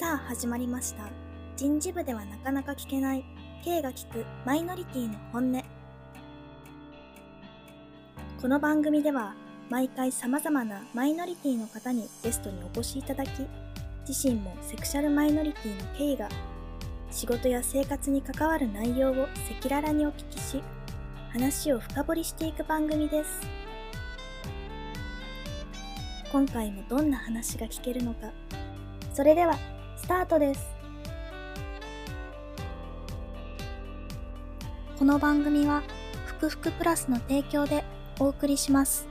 さあ始まりました。人事部ではなかなか聞けない K が聞くマイノリティの本音。この番組では毎回様々なマイノリティの方にゲストにお越しいただき、自身もセクシャルマイノリティの K が仕事や生活に関わる内容を赤裸々にお聞きし、話を深掘りしていく番組です。今回もどんな話が聞けるのか。それでは、タートです。この番組は、ふくふくプラスの提供でお送りします。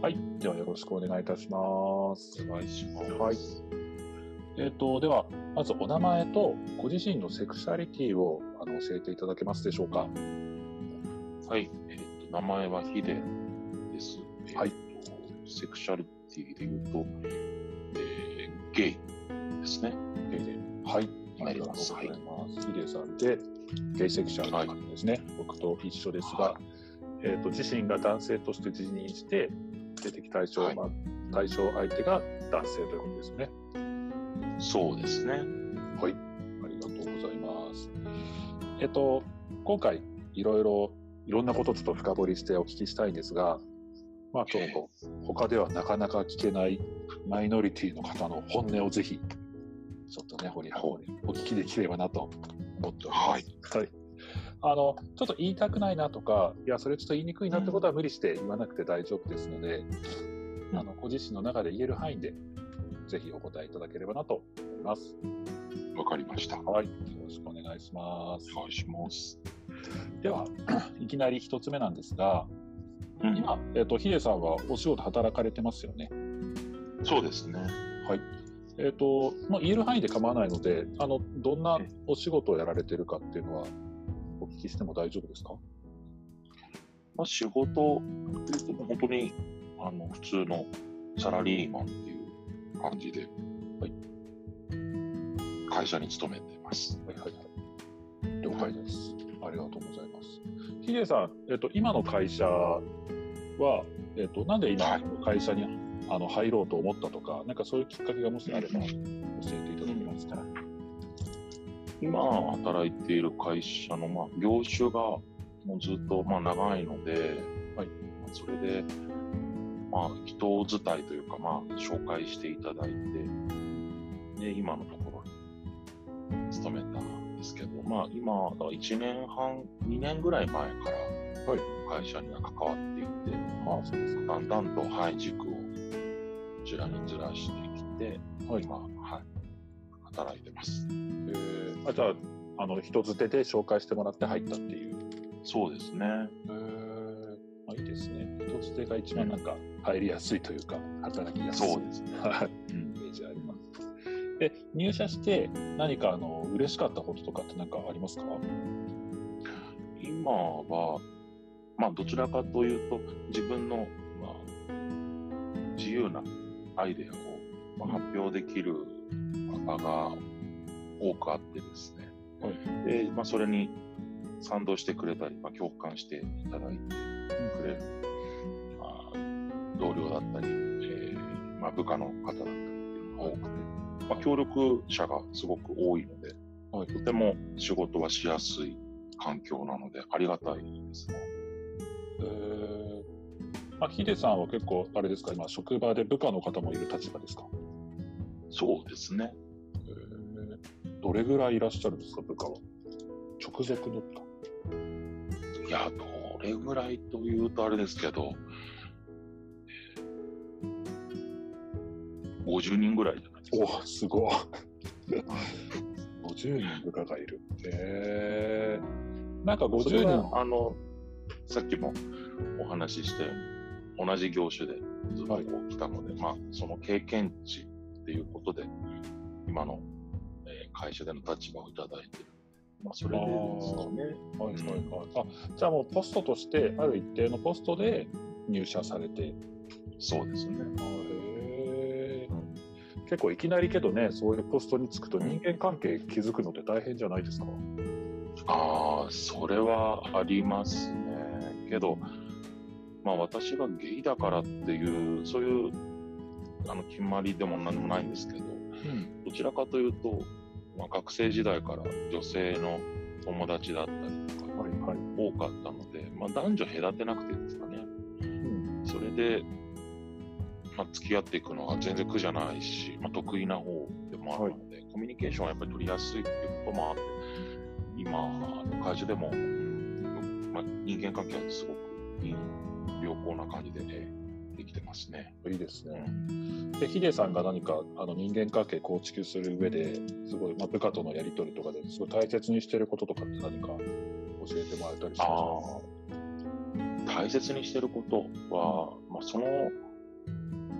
はい。ではよろしくお願いいたします。お願いします。はい。えっ、と、では、まずお名前とご自身のセクシャリティをあの教えていただけますでしょうか。はい。えっ、と、名前はヒデです。はいえーとセクシャリティで言うと、えーゲイですね。ゲイで。はい。ありがとうございます。ヒデさんで、ゲイセクシャルの方ですね。僕と一緒ですが、はえっ、と、自身が男性として自認して、性的対象、はいまあ、対象相手が男性ということですね。そうですね。はい。ありがとうございます。えっと、今回、いろいろ、いろんなことをちょっと深掘りしてお聞きしたいんですが、まあ今日も他ではなかなか聞けないマイノリティの方の本音をぜひ、ちょっとね、掘り葉掘りお聞きできればなと思っております。はい。はい。あの、ちょっと言いたくないなとか、いや、それちょっと言いにくいなってことは無理して言わなくて大丈夫ですので、あの、ご自身の中で言える範囲で、ぜひお答えいただければなと思います。わかりました。おはい。よろしくお願いします。願いします。では、いきなり一つ目なんですが、うん今、えっ、と、ヒデさんはお仕事働かれてますよね？そうですね。はい。えっ、と、まあ、言える範囲で構わないので、あの、どんなお仕事をやられてるかっていうのは、お聞きしても大丈夫ですか？まあ、仕事、本当に、あの、普通のサラリーマンっていう感じで、はい。会社に勤めています。はいはいはい。了解です。ありがとうございます。ヒデさん、えっ、と、今の会社は、えっ、と、なんで今はいの会社に、あの入ろうと思ったとか、なんかそういうきっかけがもしあれば教えていただけますか？今働いている会社の、まあ、業種がもうずっと、まあ、長いので、はいそれで、まあ、人伝いというか、まあ、紹介していただいて、で、今のところに勤めたんですけど、まあ、今、だから1年半、2年ぐらい前から、はい会社には関わっていて、ああ、そうですか。だんだんと、はい、軸をこちらにずらしてきて、はい今、はい、働いてます。えー、あじゃああの人づてで紹介してもらって入ったっていう。そうですね。えー、あいいですね。人づてが一番なんか入りやすいというか働きやすい。そうですね。イメージあります。で入社して何かあの嬉しかったこととかって何かありますか？今は、まあ、どちらかというと、自分の、まあ、自由なアイデアを、まあ、発表できる場が多くあってですね。はいで、まあ、それに賛同してくれたり、まあ、共感していただいてくれる、まあ、同僚だったり、えーまあ、部下の方だったりっていうのが多くて、まあ、協力者がすごく多いので、はいとても仕事はしやすい環境なので、ありがたいですね。えー、まあヒデさんは結構あれですか今職場で部下の方もいる立場ですか？そうですね。えー、どれぐらいいらっしゃるんですか部下は？直属の部下。いや、どれぐらいというとあれですけど、えー50人ぐらいじゃないですか。おすごい。50人部下がいる。へえなんかそれ50人。はあの、さっきもお話ししたように、同じ業種でずっとこう来たので、まあ、その経験値っていうことで、今の、えー会社での立場をいただいてる。まあ、それでですかね。はいはいはい。あ、じゃあもうポストとして、ある一定のポストで入社されて。そうですね。へえ結構いきなりけどね、そういうポストに就くと人間関係築くのって大変じゃないですかああ、それはありますね。けど、まあ私がゲイだからっていう、そういうあの決まりでも何もないんですけど、うん。どちらかというと、まあ、学生時代から女性の友達だったりとかはいはい。多かったので、まあ、男女隔てなくてですかね。うん。それで、まあ、付き合っていくのが全然苦じゃないし、まあ、得意な方でもあるので、コミュニケーションはやっぱり取りやすいっていうこともあって、今、会社でも、うんまあ、人間関係はすごくいい、良好な感じで、ね、てますね。いいですうね。んで、ヒデさんが何かあの人間関係構築する上で、すごい、まあ、部下とのやり取りとかですごい大切にしてることとかって何か教えてもらえたりしあますあ大切にしてることは、まあ、その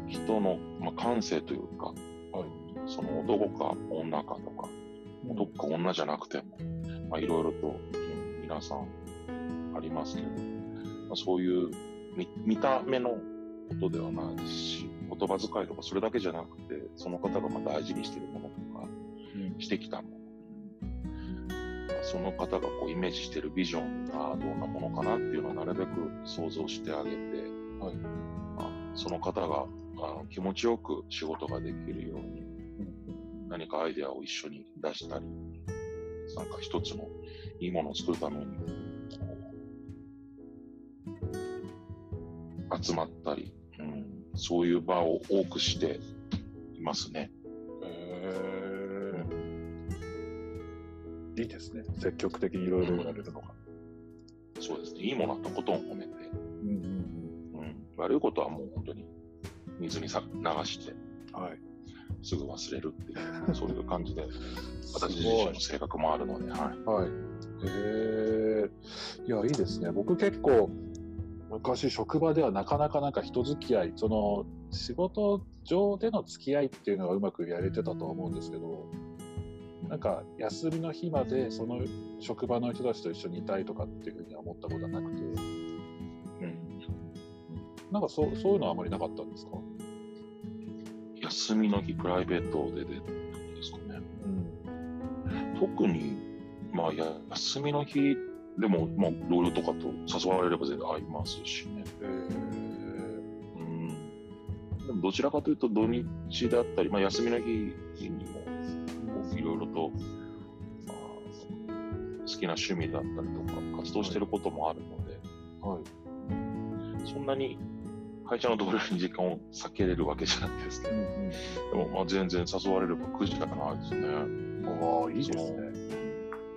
人の、まあ、感性というか、はい。その男か女かとか、か男か女じゃなくても、まあ、いろいろと、うん皆さんありますけど、まあ、そういう見見た目のことではないし、言葉遣いとかそれだけじゃなくて、その方がまあ大事にしているものとか、うん。してきたもの、その方がこうイメージしているビジョンがどんなものかなっていうのをなるべく想像してあげて、はい。まあ、その方があの気持ちよく仕事ができるように、何かアイデアを一緒に出したり、なんか一つのいいものを作るために、集まったり、うん、そういう場を多くしていますね。へーいいですね。積極的にいろいろやれるのが。そうですね。いいものはとことん褒めて、うんうんうん、悪いことはもう本当に水にさ流して、うん。はい。すぐ忘れるっていう、そういう感じで、私自身の性格もあるので、はい。はい。へえ。いや、いいですね。僕結構、昔職場ではなかなかなんか人付き合い、その仕事上での付き合いっていうのがうまくやれてたとは思うんですけど、なんか休みの日までその職場の人たちと一緒にいたいとかっていうふうには思ったことはなくて、うん、なんかそうそういうのはあまりなかったんですか？休みの日、プライベートででですかね。うん。特に、まあ、や休みの日でも、まあ、同僚とかと誘われれば全然会いますしね。へえ。うん。でも、どちらかというと、土日だったり、まあ、休みの日にも、いろいろと、まあ、好きな趣味だったりとか、活動してることもあるので、はい。そんなに会社の同僚に時間を避けれるわけじゃないですけど、うんうん。でも、まあ、全然誘われれば苦じゃないですね。ああ、いいですね。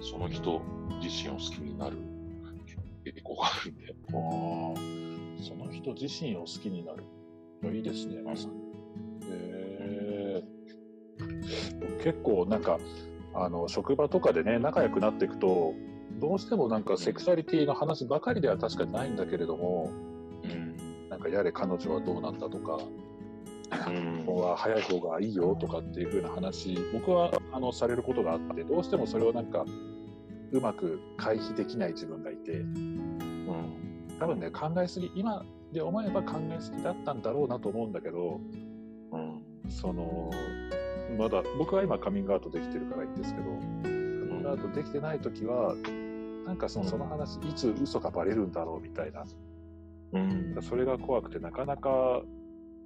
その人自身を好きになる傾向があるんで。ああ、その人自身を好きになる。いやいいですね、まさに。へえ結構なんか、あの、職場とかでね、仲良くなっていくと、どうしてもなんかセクシャリティの話ばかりでは確かにないんだけれども、うん。なんかやれ彼女はどうなんだとか、うんここは早い方がいいよとかっていう風な話、僕はあのされることがあって、どうしてもそれをなんか、うまく回避できない自分がいて、うん。多分ね、考えすぎ、今で思えば考えすぎだったんだろうなと思うんだけど、うん。その、まだ、僕は今カミングアウトできてるからいいんですけど、カミングアウトできてない時は、なんかそのその話、いつ嘘がバレるんだろうみたいな、うん。それが怖くて、なかなか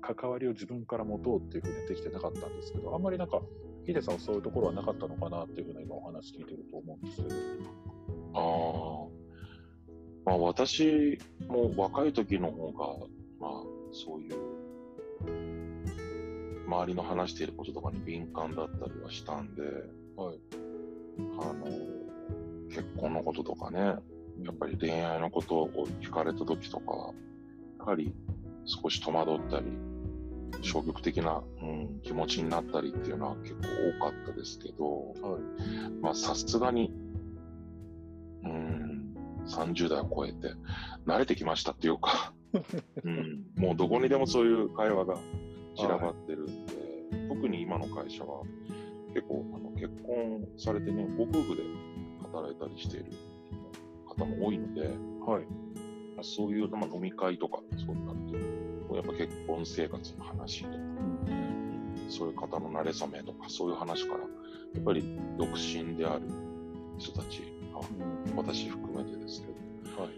関わりを自分から持とうっていうふうにはできてなかったんですけど、あんまりなんか、ヒデさんはそういうところはなかったのかなっていうふうな今お話聞いてると思うんですけど。ああ。まあ私も若い時の方が、まあそういう、周りの話していることとかに敏感だったりはしたんで、はい。あの、結婚のこととかね、やっぱり恋愛のことを聞かれた時とかは、やはり少し戸惑ったり、消極的な、うん、気持ちになったりっていうのは結構多かったですけど、はい。まあさすがに、うん、30代を超えて慣れてきましたっていうか、うん、もうどこにでもそういう会話が散らばってるんで、特に今の会社は結構あの結婚されてね、ご夫婦で働いたりしている方も多いので、はい。そういう、まあ、飲み会とかそうなると、やっぱ結婚生活の話とか、そういう方の馴れ初めとか、そういう話から、やっぱり独身である人たち、うん、私含めてですけど、はい、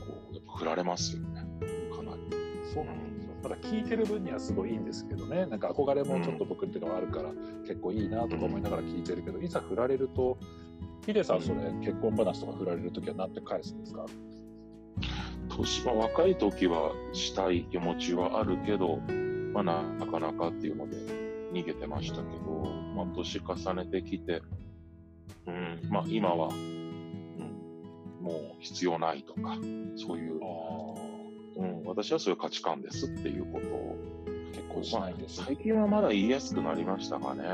こうやっぱ振られますよね、かなり。そうなんですよ。ただ聞いてる分にはすごいいいんですけどね、なんか憧れもちょっと僕っていうのはあるから、結構いいなとか思いながら聞いてるけど、いざ振られると、ヒデさん、それ、結婚話とか振られるときは何て返すんですか？年は若い時はしたい気持ちはあるけど、まあ、なかなかっていうので逃げてましたけど、まあ、年重ねてきて、うんまあ、今は、うん、もう必要ないとか、そういう、うん、私はそういう価値観ですっていうことを結婚しないです、まあ、最近はまだ言いやすくなりましたかね。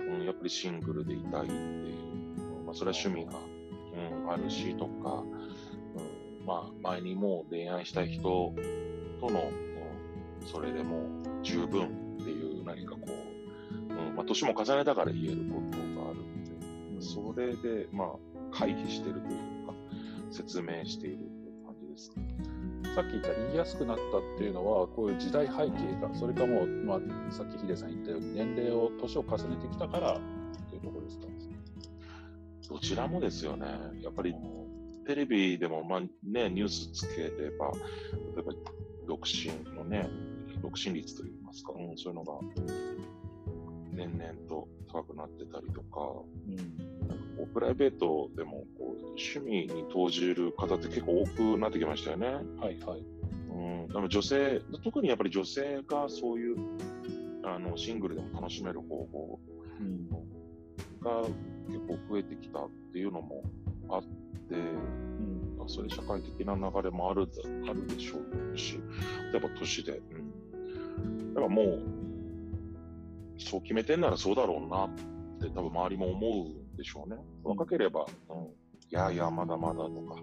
うん、うん、やっぱりシングルでいたいっていう、まあ、それは趣味が、うん、あるしとか、うんまあ、前にもう恋愛したい人との、うん、それでもう十分っていう何かこう、うんまあ、年も重ねたから言えることがあるんで、それで、まあ、回避してるというか、説明しているという感じですか、さっき言った言いやすくなったっていうのは、こういう時代背景か、それかもう、まあ、さっきヒデさん言ったように、年齢を、年を重ねてきたからっていうところですかどちらもですよね。やっぱりテレビでも、まあね、ニュースつければ、例えば独身のね、独身率といいますか、うん、そういうのが年々と高くなってたりとか、うん、なんかこうプライベートでもこう趣味に投じる方って結構多くなってきましたよね。はいはい。うん、でも女性、特にやっぱり女性がそういうあのシングルでも楽しめる方法が結構増えてきたっていうのもあって、うん、そういう社会的な流れもあるあるでしょうし、例えば都市で、うん、だからもう、そう決めてんならそうだろうなって多分周りも思うんでしょうね。若ければ、うん、いやいや、まだまだとか、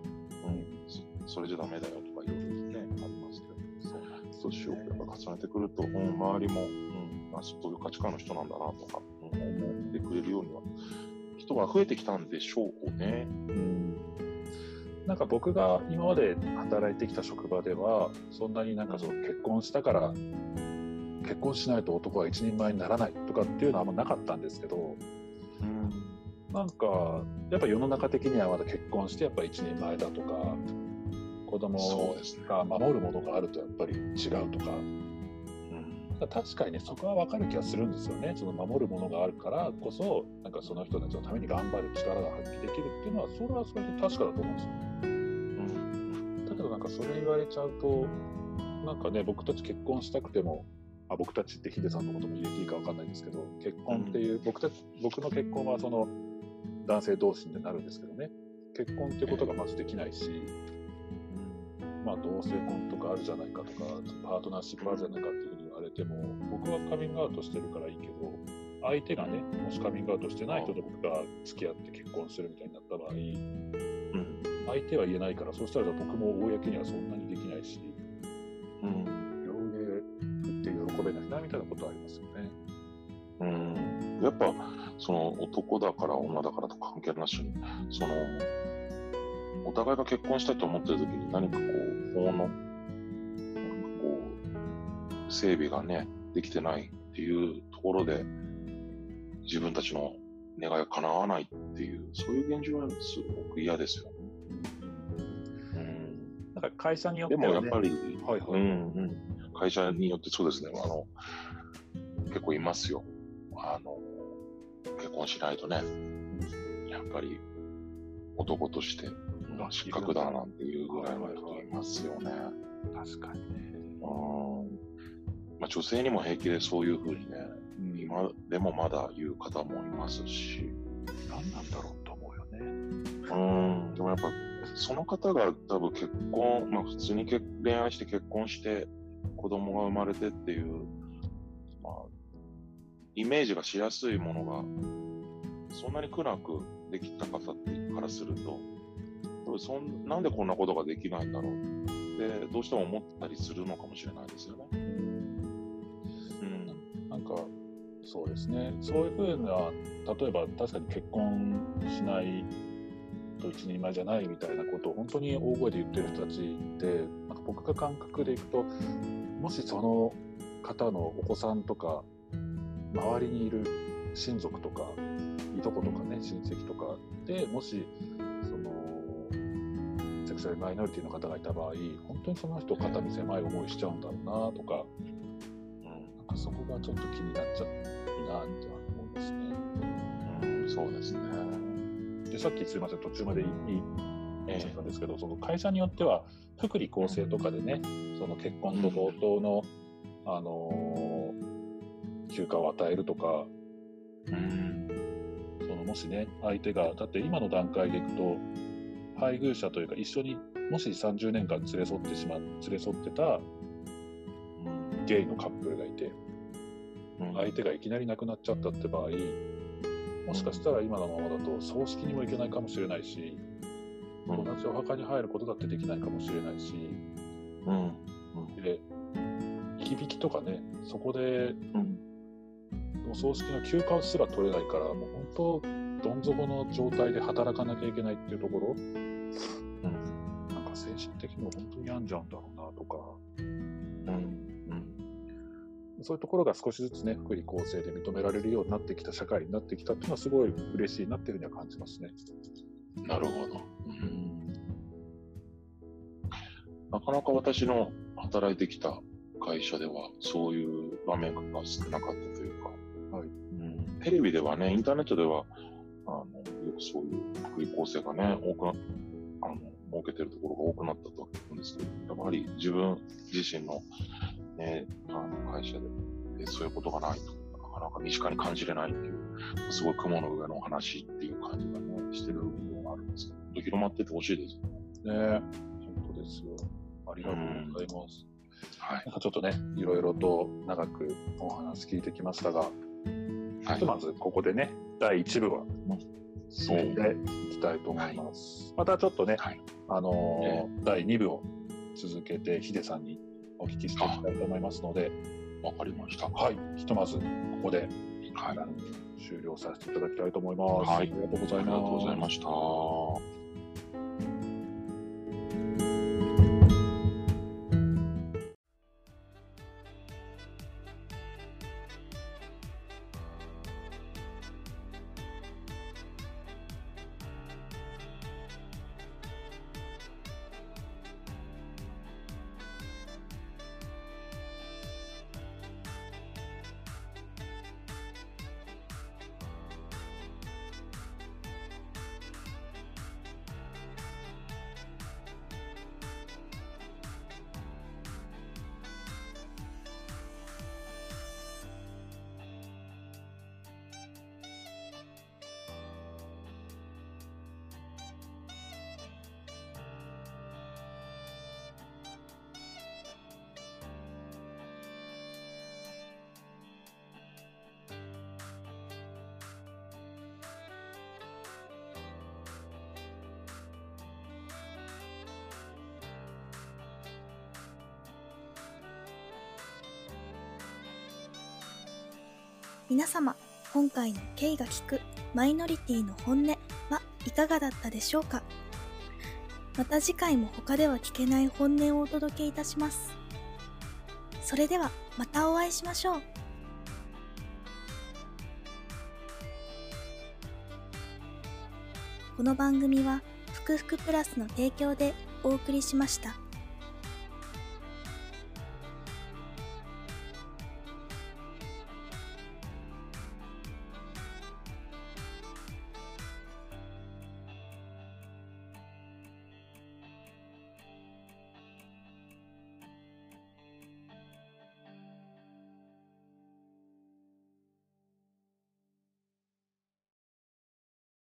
うん、それじゃダメだよとかいろいろね、ありますけど、そう年をやっぱ重ねてくると、うん、周りも、うん、あそういう価値観の人なんだなとか、うん、思ってくれるようには人が増えてきたんでしょうね。うん。なんか僕が今まで働いてきた職場ではそんなになんかその結婚したから結婚しないと男は一人前にならないとかっていうのはあんまなかったんですけど、うん、なんかやっぱ世の中的にはまだ結婚してやっぱ一人前だとか子供が守るものがあるとやっぱり違うとか確かにね、そこは分かる気がするんですよね。その守るものがあるからこそ、なんかその人たちのために頑張る力が発揮できるっていうのは、それはそれで確かだと思うんですよ。うん。だけどなんかそれ言われちゃうと、なんかね、僕たち結婚したくても、あ僕たちってヒデさんのことも言えていいか分かんないんですけど、結婚っていう、うん、僕たち、僕の結婚はその男性同士になるんですけどね、結婚っていうことがまずできないし、うん、まあ同性婚とかあるじゃないかとか、パートナーシップあるじゃないかっていうれても、僕はカミングアウトしてるからいいけど、相手がね、もしカミングアウトしてない人と僕が付き合って結婚するみたいになった場合、うん、相手は言えないから、そうしたら僕も公にはそんなにできないし、うん、両腕振って喜べないなみたいなことはありますよね。うん、やっぱその男だから女だからと関係なしに、そのお互いが結婚したいと思ってる時に何かこう法の整備がね、できてないっていうところで、自分たちの願いが叶わないっていう、そういう現状はすごく嫌ですよね。うん。なんか会社によって、ね、でもやっぱり、はいはい、うんうん、会社によってそうですね、あの、結構いますよ。あの、結婚しないとね、やっぱり男として失格だなんていうぐらいの人いますよね。確かにね。うんまあ、女性にも平気でそういうふうにね、うん、今でもまだ言う方もいますし。何なんだろうと思うよね。うん。でもやっぱ、その方が多分結婚、まあ普通に恋愛して結婚して子供が生まれてっていう、まあ、イメージがしやすいものが、そんなに苦なくできた方からすると、そんなんでこんなことができないんだろうってどうしても思ったりするのかもしれないですよね。かそうですね。そういうふうな例えば確かに結婚しないと一人前じゃないみたいなことを本当に大声で言ってる人たちってなんか僕が感覚でいくともしその方のお子さんとか周りにいる親族とかいとことかね、親戚とかでもし、その、セクシャルマイノリティの方がいた場合、本当にその人肩身狭い思いしちゃうんだろうなとか、かそこがちょっと気になっちゃうなって思いますね。うん、そうですね。で、さっきすいません、途中までいい、えちゃったんですけど、その会社によっては、福利厚生とかでね、その結婚と同等の、あのー休暇を与えるとか、うん。そのもしね、相手が、だって今の段階でいくと、配偶者というか、一緒にもし30年間連れ添ってしま連れ添ってたうん。ゲイのカップルがいて、うん相手がいきなり亡くなっちゃったって場合、もしかしたら今のままだと葬式にも行けないかもしれないし、うん同じお墓に入ることだってできないかもしれないし、うん。で、響きとかね、そこでうん。お葬式の休暇すら取れないから、もう本当、どん底の状態で働かなきゃいけないっていうところ、うん。なんか精神的にも本当に病んじゃうんだろうなとか、うん。そういうところが少しずつね、福利厚生で認められるようになってきた社会になってきたっていうのはすごい嬉しいなっていうふうには感じますね。うん。なるほど。うん。なかなか私の働いてきた会社では、そういう場面が少なかったというか、はいうん、テレビではね、インターネットでは、あのよくそういう福利厚生がね、多くなあの設けてるところが多くなったと思うんですけど、やっぱり自分自身の,、ね、あの会社ででそういうことがないと、なかなか身近に感じれないっていう、すごい雲の上のお話っていう感じがね、してる部分があるんですけど、広まっててほしいですよね。ね本当ですよ。ありがとうございます。はい。なんかちょっとね、いろいろと長くお話聞いてきましたが、はいひとまずここでね、第1部はそう。締めていきたいと思います。またちょっとね、はい。あのー第2部を続けてヒデさんにお聞きしていきたいと思いますので、わかりました。はい、ひとまずここではい。終了させていただきたいと思います。はいありがとうございます。ありがとうございました。皆様、今回の K が聞くマイノリティの本音はいかがだったでしょうか？また次回も他では聞けない本音をお届けいたします。それではまたお会いしましょう。この番組は、ふくふくプラスの提供でお送りしました。